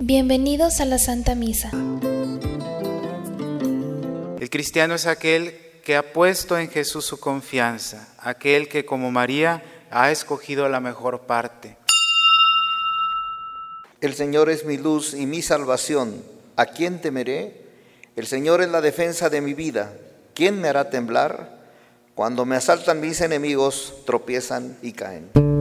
Bienvenidos a la Santa Misa. El cristiano es aquel que ha puesto en Jesús su confianza, aquel que como María ha escogido la mejor parte. El Señor es mi luz y mi salvación. ¿A quién temeré? El Señor es la defensa de mi vida. ¿Quién me hará temblar? Cuando me asaltan mis enemigos, tropiezan y caen.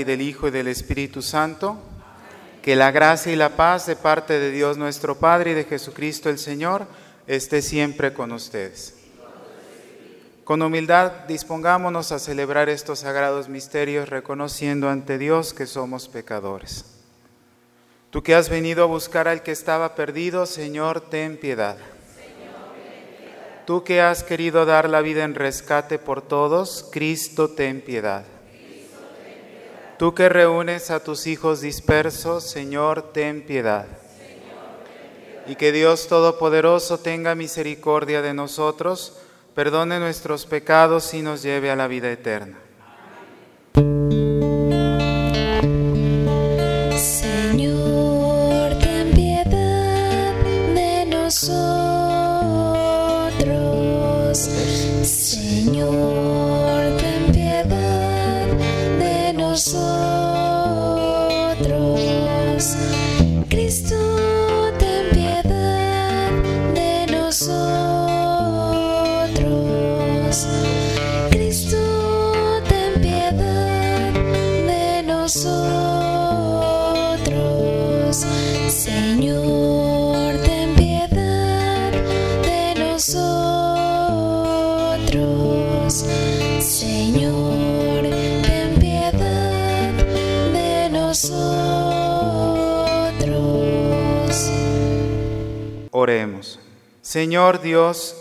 Y del Hijo y del Espíritu Santo, que la gracia y la paz de parte de Dios nuestro Padre y de Jesucristo el Señor esté siempre con ustedes. Con humildad dispongámonos a celebrar estos sagrados misterios reconociendo ante Dios que somos pecadores. Tú que has venido a buscar al que estaba perdido, Señor, ten piedad. Tú que has querido dar la vida en rescate por todos, Cristo, ten piedad. Tú que reúnes a tus hijos dispersos, Señor, ten piedad. Y que Dios Todopoderoso tenga misericordia de nosotros, perdone nuestros pecados y nos lleve a la vida eterna. Señor Dios,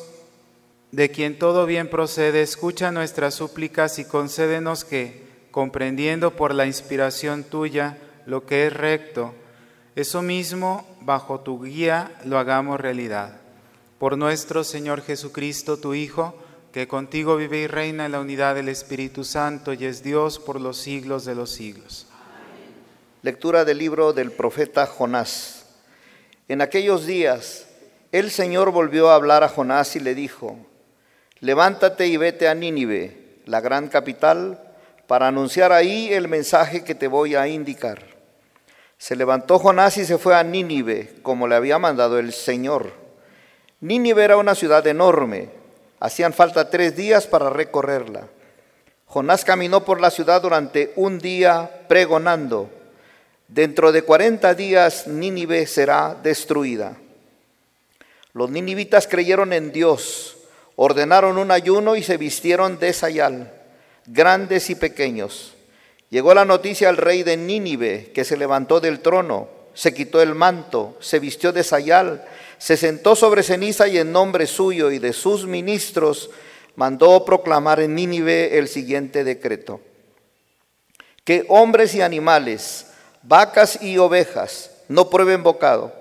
de quien todo bien procede, escucha nuestras súplicas y concédenos que, comprendiendo por la inspiración tuya lo que es recto, eso mismo, bajo tu guía, lo hagamos realidad. Por nuestro Señor Jesucristo, tu Hijo, que contigo vive y reina en la unidad del Espíritu Santo y es Dios por los siglos de los siglos. Lectura del libro del profeta Jonás. En aquellos días, el Señor volvió a hablar a Jonás y le dijo, levántate y vete a Nínive, la gran capital, para anunciar ahí el mensaje que te voy a indicar. Se levantó Jonás y se fue a Nínive, como le había mandado el Señor. Nínive era una ciudad enorme, hacían falta tres días para recorrerla. Jonás caminó por la ciudad durante un día pregonando, dentro de cuarenta días Nínive será destruida. Los ninivitas creyeron en Dios, ordenaron un ayuno y se vistieron de sayal, grandes y pequeños. Llegó la noticia al rey de Nínive, que se levantó del trono, se quitó el manto, se vistió de sayal, se sentó sobre ceniza y en nombre suyo y de sus ministros mandó proclamar en Nínive el siguiente decreto. Que hombres y animales, vacas y ovejas, no prueben bocado,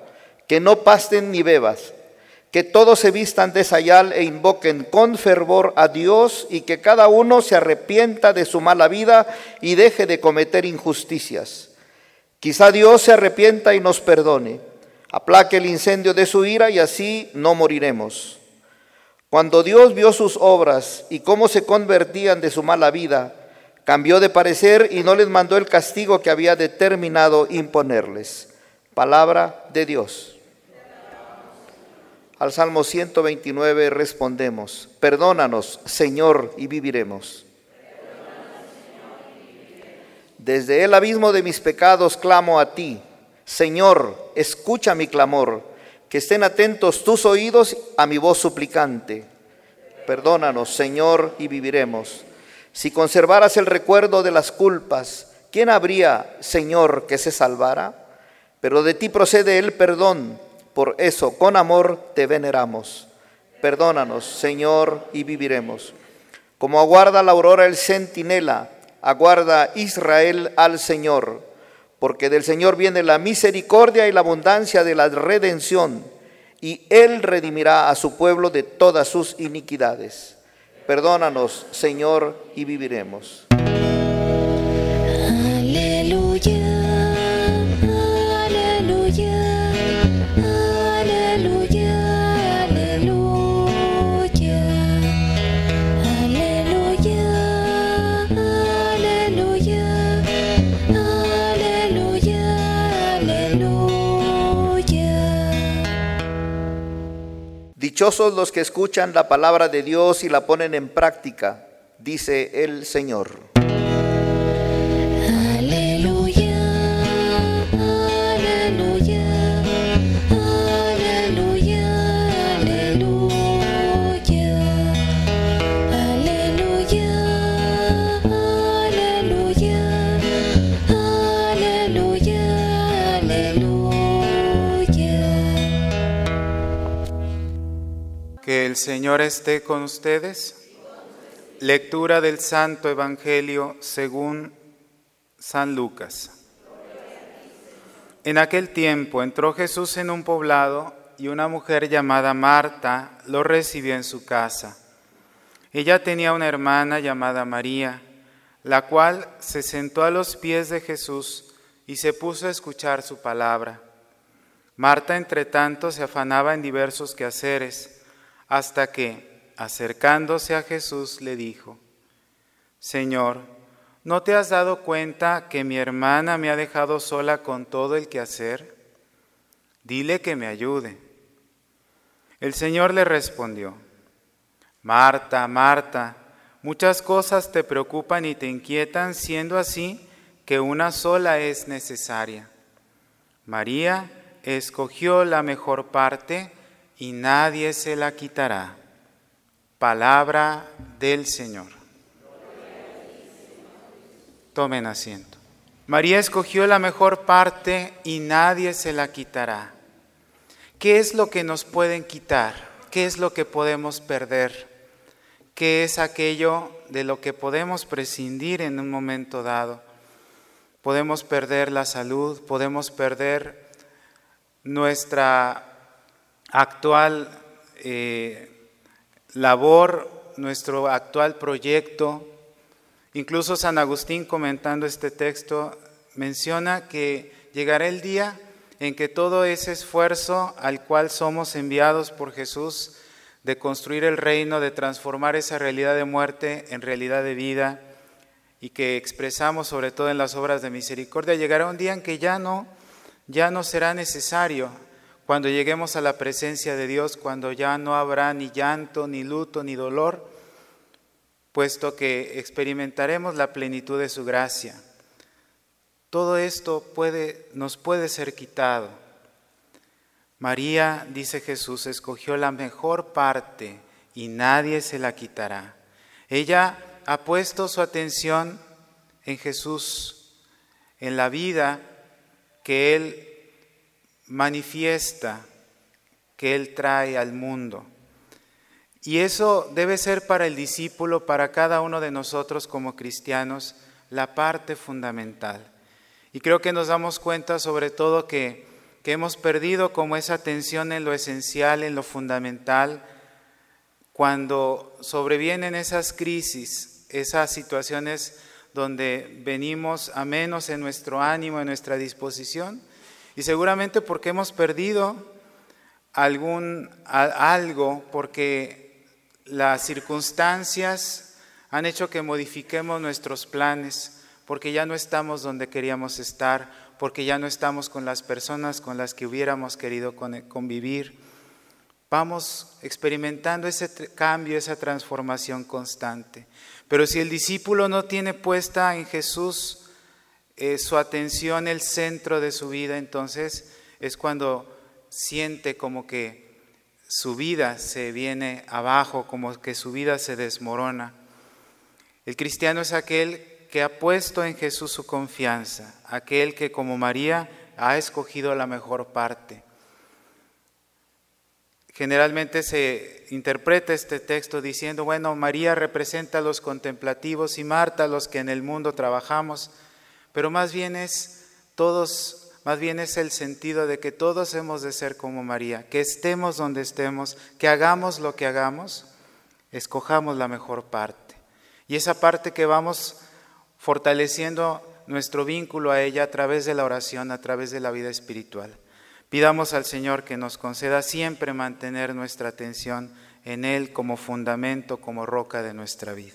que no pasten ni bebas, que todos se vistan de sayal e invoquen con fervor a Dios y que cada uno se arrepienta de su mala vida y deje de cometer injusticias. Quizá Dios se arrepienta y nos perdone. aplaque el incendio de su ira y así no moriremos. Cuando Dios vio sus obras y cómo se convertían de su mala vida, cambió de parecer y no les mandó el castigo que había determinado imponerles. Palabra de Dios. Al Salmo 129 respondemos, perdónanos, Señor, y viviremos. Desde el abismo de mis pecados clamo a ti. Señor, escucha mi clamor, que estén atentos tus oídos a mi voz suplicante. Perdónanos, Señor, y viviremos. Si conservaras el recuerdo de las culpas, ¿quién habría, Señor, que se salvara? Pero de ti procede el perdón, por eso con amor te veneramos. Perdónanos, Señor, y viviremos. Como aguarda la aurora el centinela, aguarda Israel al Señor, porque del Señor viene la misericordia y la abundancia de la redención, y Él redimirá a su pueblo de todas sus iniquidades. Perdónanos, Señor, y viviremos. Dichosos los que escuchan la palabra de Dios y la ponen en práctica, dice el Señor. Señor esté con ustedes. Lectura del Santo Evangelio según San Lucas. En aquel tiempo entró Jesús en un poblado y una mujer llamada Marta lo recibió en su casa. Ella tenía una hermana llamada María, la cual se sentó a los pies de Jesús y se puso a escuchar su palabra. Marta, entre tanto, se afanaba en diversos quehaceres, hasta que, acercándose a Jesús, le dijo, Señor, ¿no te has dado cuenta que mi hermana me ha dejado sola con todo el quehacer? Dile que me ayude. El Señor le respondió, Marta, Marta, muchas cosas te preocupan y te inquietan, siendo así que una sola es necesaria. María escogió la mejor parte y nadie se la quitará. Palabra del Señor. Tomen asiento. María escogió la mejor parte y nadie se la quitará. ¿Qué es lo que nos pueden quitar? ¿Qué es lo que podemos perder? ¿Qué es aquello de lo que podemos prescindir en un momento dado? Podemos perder la salud, podemos perder nuestra actual eh, labor, nuestro actual proyecto. Incluso San Agustín comentando este texto menciona que llegará el día en que todo ese esfuerzo al cual somos enviados por Jesús de construir el reino, de transformar esa realidad de muerte en realidad de vida y que expresamos sobre todo en las obras de misericordia, llegará un día en que ya no ya no será necesario cuando lleguemos a la presencia de Dios, cuando ya no habrá ni llanto, ni luto, ni dolor, puesto que experimentaremos la plenitud de su gracia. Todo esto puede, nos puede ser quitado. María, dice Jesús, escogió la mejor parte y nadie se la quitará. Ella ha puesto su atención en Jesús, en la vida que Él manifiesta, que Él trae al mundo. Y eso debe ser para el discípulo, para cada uno de nosotros como cristianos, la parte fundamental. Y creo que nos damos cuenta sobre todo que, que hemos perdido como esa atención en lo esencial, en lo fundamental, cuando sobrevienen esas crisis, esas situaciones donde venimos a menos en nuestro ánimo, en nuestra disposición, y seguramente porque hemos perdido algún, algo, porque las circunstancias han hecho que modifiquemos nuestros planes, porque ya no estamos donde queríamos estar, porque ya no estamos con las personas con las que hubiéramos querido con- convivir. Vamos experimentando ese cambio, esa transformación constante. Pero si el discípulo no tiene puesta en Jesús eh, su atención, el centro de su vida, entonces es cuando siente como que su vida se viene abajo, como que su vida se desmorona. El cristiano es aquel que ha puesto en Jesús su confianza, aquel que como María ha escogido la mejor parte. Generalmente se interpreta este texto diciendo, bueno, María representa a los contemplativos y Marta a los que en el mundo trabajamos, pero más bien es todos, más bien es el sentido de que todos hemos de ser como María, que estemos donde estemos, que hagamos lo que hagamos, escojamos la mejor parte. Y esa parte que vamos fortaleciendo nuestro vínculo a ella a través de la oración, a través de la vida espiritual. Pidamos al Señor que nos conceda siempre mantener nuestra atención en Él como fundamento, como roca de nuestra vida.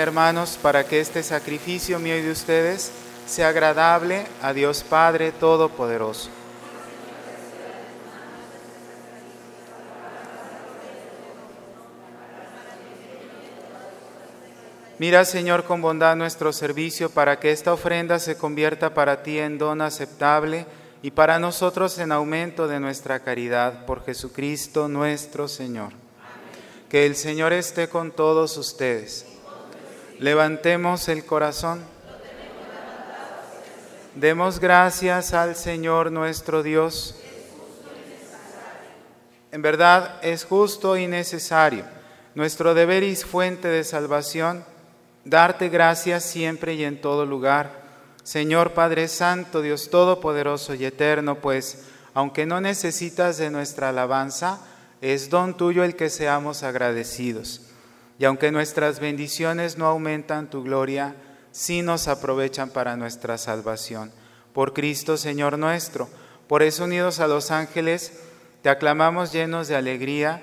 Hermanos para que este sacrificio mío y de ustedes sea agradable a Dios Padre Todopoderoso. Mira, Señor, con bondad nuestro servicio para que esta ofrenda se convierta para ti en don aceptable y para nosotros en aumento de nuestra caridad por Jesucristo nuestro Señor. Que el Señor esté con todos ustedes. Levantemos el corazón. Demos gracias al Señor nuestro Dios. En verdad es justo y necesario, nuestro deber y fuente de salvación, darte gracias siempre y en todo lugar. Señor Padre Santo, Dios Todopoderoso y Eterno, pues, aunque no necesitas de nuestra alabanza, es don tuyo el que seamos agradecidos. Y aunque nuestras bendiciones no aumentan tu gloria, sí nos aprovechan para nuestra salvación. Por Cristo, Señor nuestro. Por eso, unidos a los ángeles, te aclamamos llenos de alegría.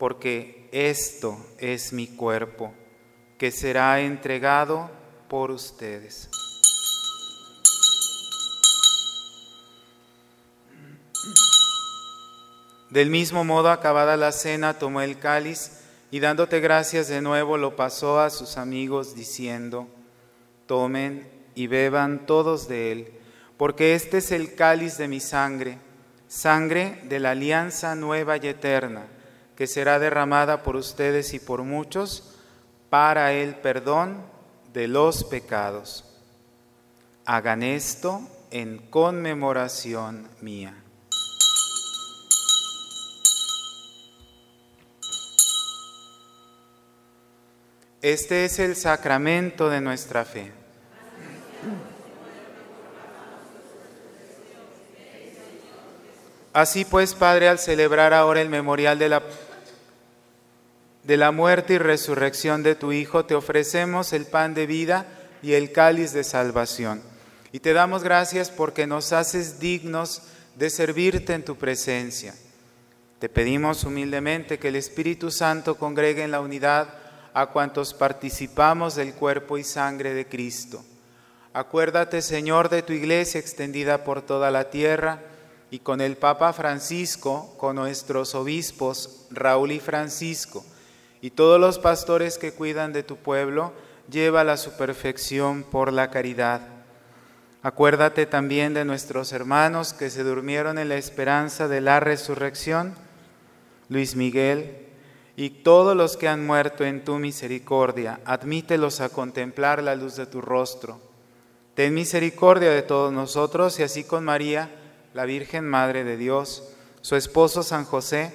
porque esto es mi cuerpo, que será entregado por ustedes. Del mismo modo, acabada la cena, tomó el cáliz y dándote gracias de nuevo lo pasó a sus amigos diciendo, tomen y beban todos de él, porque este es el cáliz de mi sangre, sangre de la alianza nueva y eterna, que será derramada por ustedes y por muchos para el perdón de los pecados. Hagan esto en conmemoración mía. Este es el sacramento de nuestra fe. Así pues, Padre, al celebrar ahora el memorial de la, de la muerte y resurrección de tu Hijo, te ofrecemos el pan de vida y el cáliz de salvación. Y te damos gracias porque nos haces dignos de servirte en tu presencia. Te pedimos humildemente que el Espíritu Santo congregue en la unidad a cuantos participamos del cuerpo y sangre de Cristo. Acuérdate, Señor, de tu iglesia extendida por toda la tierra y con el Papa Francisco, con nuestros obispos Raúl y Francisco, y todos los pastores que cuidan de tu pueblo, lleva a su perfección por la caridad. Acuérdate también de nuestros hermanos que se durmieron en la esperanza de la resurrección, Luis Miguel, y todos los que han muerto en tu misericordia, admítelos a contemplar la luz de tu rostro. Ten misericordia de todos nosotros y así con María, la Virgen Madre de Dios, su esposo San José,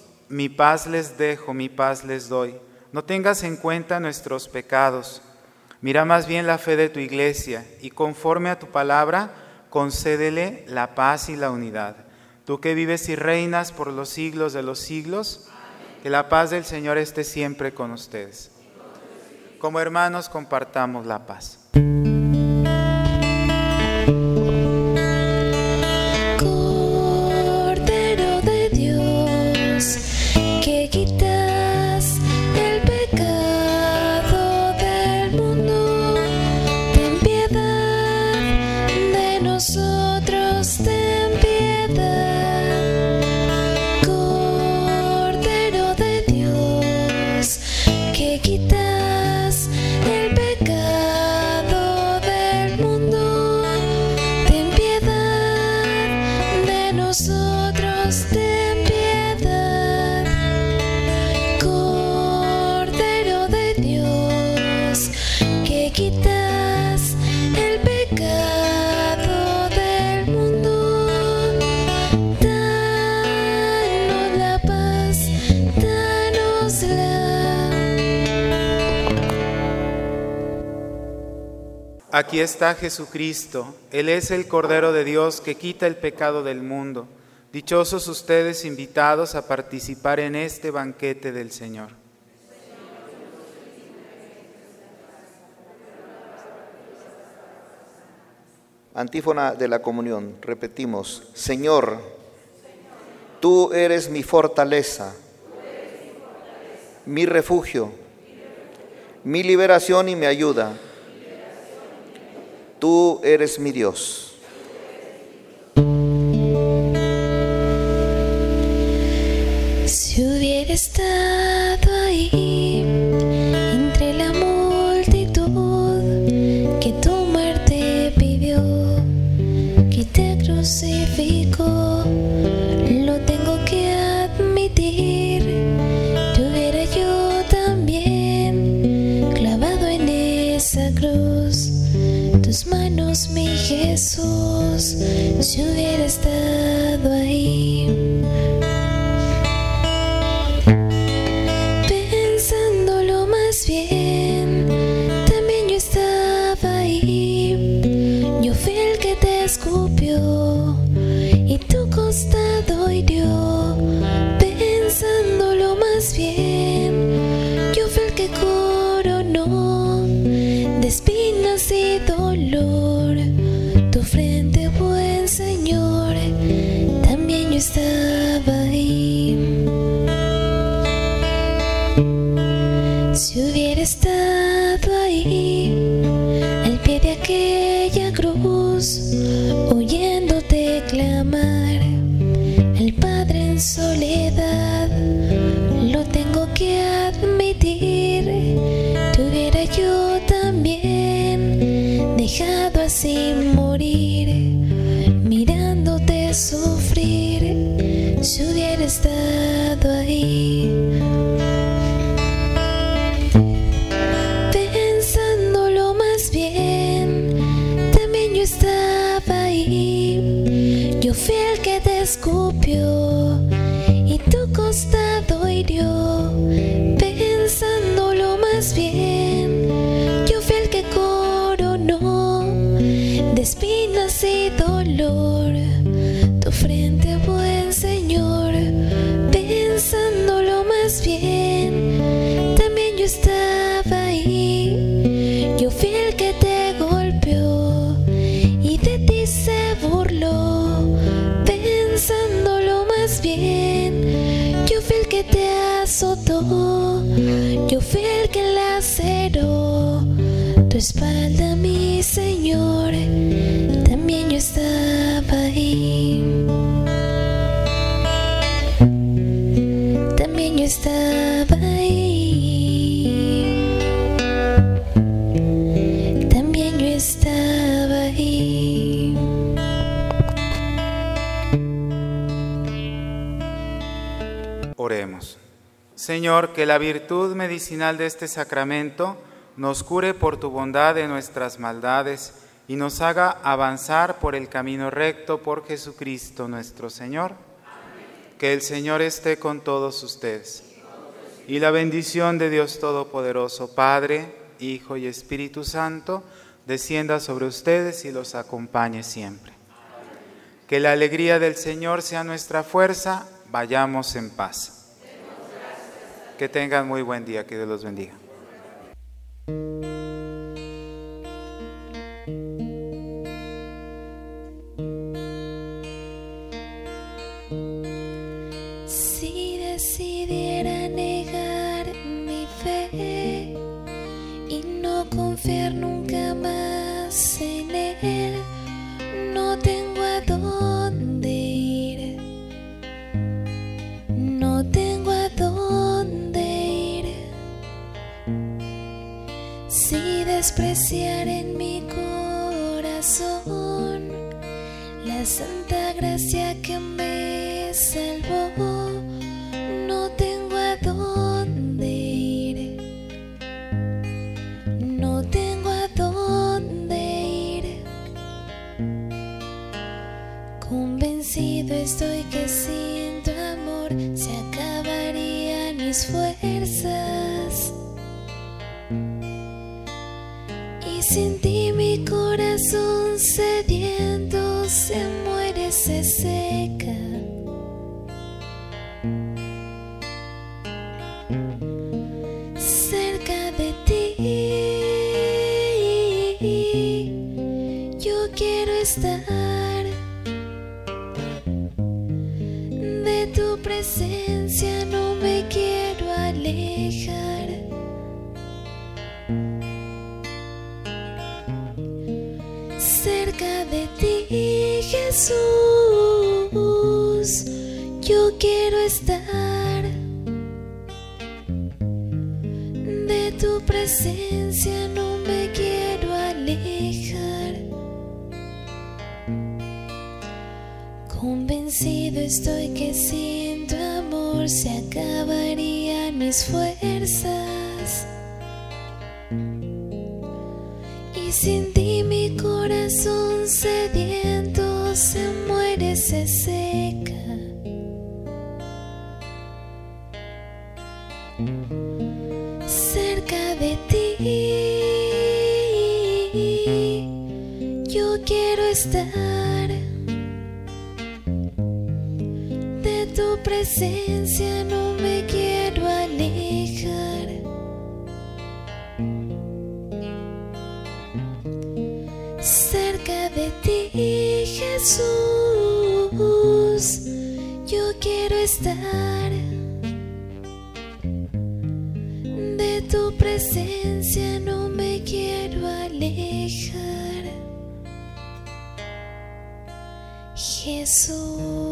mi paz les dejo, mi paz les doy. No tengas en cuenta nuestros pecados. Mira más bien la fe de tu iglesia y conforme a tu palabra, concédele la paz y la unidad. Tú que vives y reinas por los siglos de los siglos, que la paz del Señor esté siempre con ustedes. Como hermanos compartamos la paz. Aquí está Jesucristo. Él es el Cordero de Dios que quita el pecado del mundo. Dichosos ustedes invitados a participar en este banquete del Señor. Antífona de la comunión. Repetimos, Señor, tú eres mi fortaleza, mi refugio, mi liberación y mi ayuda. Tú eres mi Dios. Si hubiera estado Jesús, si hubiera estado sufrir, si hubiera estado ahí. Espalda, mi Señor. También yo estaba ahí. También yo estaba ahí. También yo estaba ahí. Oremos. Señor, que la virtud medicinal de este sacramento nos cure por tu bondad de nuestras maldades y nos haga avanzar por el camino recto por Jesucristo nuestro Señor. Que el Señor esté con todos ustedes. Y la bendición de Dios Todopoderoso, Padre, Hijo y Espíritu Santo, descienda sobre ustedes y los acompañe siempre. Que la alegría del Señor sea nuestra fuerza, vayamos en paz. Que tengan muy buen día, que Dios los bendiga. De ti, Jesús, yo quiero estar. De tu presencia no me quiero alejar. Convencido estoy que sin tu amor se acabarían mis fuerzas. Presencia no me quiero alejar. Cerca de ti, Jesús, yo quiero estar. De tu presencia no me quiero alejar. Jesús.